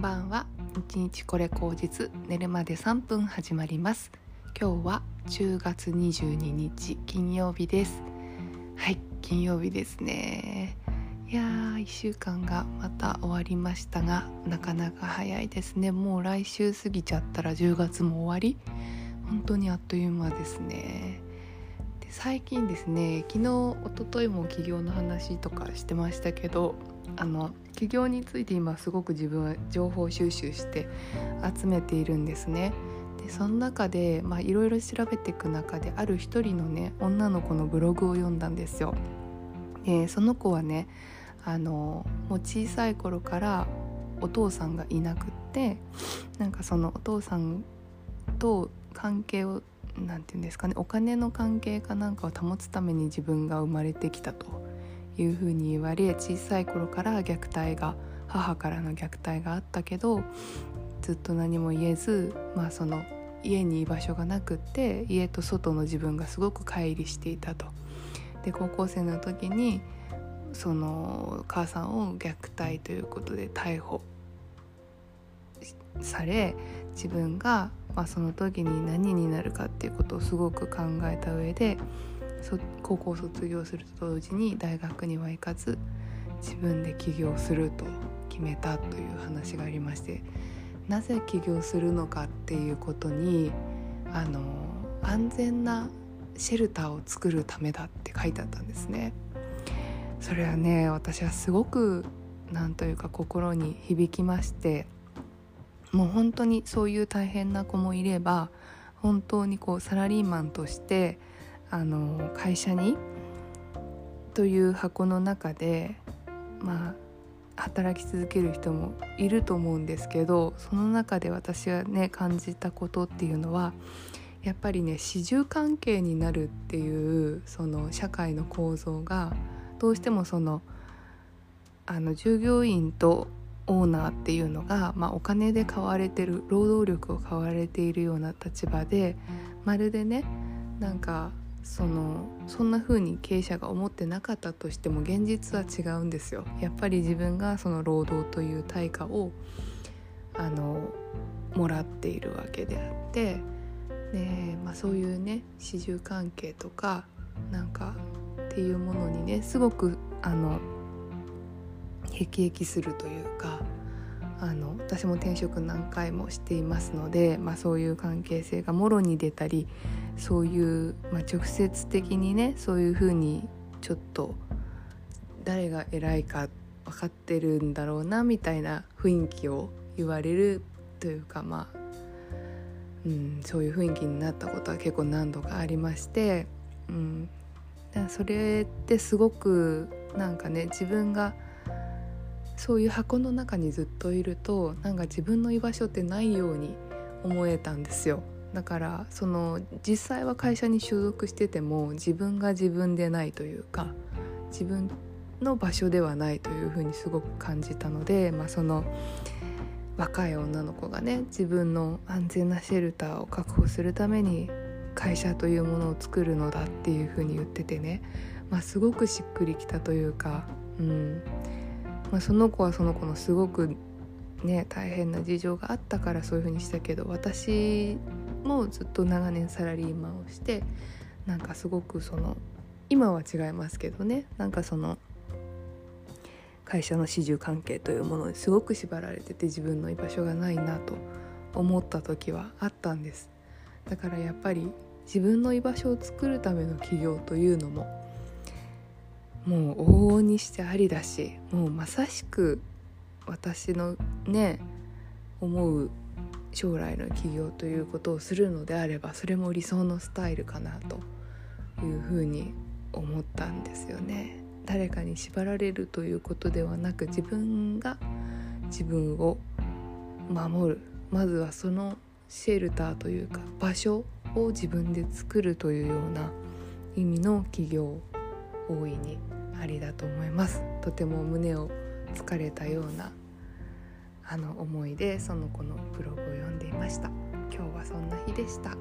んばんは。一日これ口実寝るまで3分始まります。今日は10月22日金曜日です。はい金曜日ですね。いやー1週間がまた終わりましたがなかなか早いですね。もう来週過ぎちゃったら10月も終わり。本当にあっという間ですね。で最近ですね昨日一昨日も起業の話とかしてましたけどあの起業について今すごく自分は情報収集して集めているんですね。でその中でいろいろ調べていく中である一人のね女の子のブログを読んだんですよ。でその子はねあのもう小さい頃からお父さんがいなくってなんかそのお父さんと関係を何て言うんですかねお金の関係かなんかを保つために自分が生まれてきたと。いうふうに言われ小さい頃から虐待が母からの虐待があったけどずっと何も言えず、まあ、その家に居場所がなくって家と外の自分がすごく乖離していたと。で高校生の時にその母さんを虐待ということで逮捕され自分が、まあ、その時に何になるかっていうことをすごく考えた上で高校卒業すると同時に大学には行かず自分で起業すると決めたという話がありましてなぜ起業するのかっていうことにあの安全なシェルターを作るためだって書いてあったんですね。それはね私はすごくなんというか心に響きましてもう本当にそういう大変な子もいれば本当にこうサラリーマンとしてあの会社にという箱の中でまあ働き続ける人もいると思うんですけどその中で私はね感じたことっていうのはやっぱりね始終関係になるっていうその社会の構造がどうしてもそのあの従業員とオーナーっていうのが、まあ、お金で買われてる労働力を買われているような立場でまるでねなんかそのそんな風に経営者が思ってなかったとしても現実は違うんですよ。やっぱり自分がその労働という対価をあのもらっているわけであってで、まあ、そういうね始終関係とかなんかっていうものにねすごくあのへきへきするというかあの私も転職何回もしていますので、まあ、そういう関係性がもろに出たりそういう、まあ、直接的にねそういうふうにちょっと誰が偉いか分かってるんだろうなみたいな雰囲気を言われるというかまあ、うん、そういう雰囲気になったことは結構何度かありまして、うん、それってすごくなんかね自分がそういう箱の中にずっといるとなんか自分の居場所ってないように思えたんですよ。だからその実際は会社に所属してても自分が自分でないというか自分の場所ではないというふうにすごく感じたので、まあ、その若い女の子がね自分の安全なシェルターを確保するために会社というものを作るのだっていうふうに言っててね、まあ、すごくしっくりきたというか、うん。まあ、その子はその子のすごくね大変な事情があったからそういう風にしたけど私もずっと長年サラリーマンをしてなんかすごくその今は違いますけどね。なんかその会社の始終関係というものにすごく縛られてて自分の居場所がないなと思った時はあったんです。だからやっぱり自分の居場所を作るための起業というのももう往々にしてありだしもうまさしく私のね思う将来の起業ということをするのであればそれも理想のスタイルかなというふうに思ったんですよね。誰かに縛られるということではなく自分が自分を守るまずはそのシェルターというか場所を自分で作るというような意味の起業大いにありだと思いますとても胸をつかれたようなあの思いでその子のブログを読んでいました。今日はそんな日でした。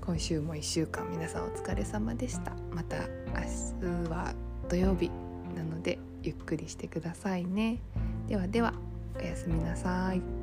今週も1週間皆さんお疲れ様でした。また明日は土曜日なのでゆっくりしてくださいね。ではではおやすみなさい。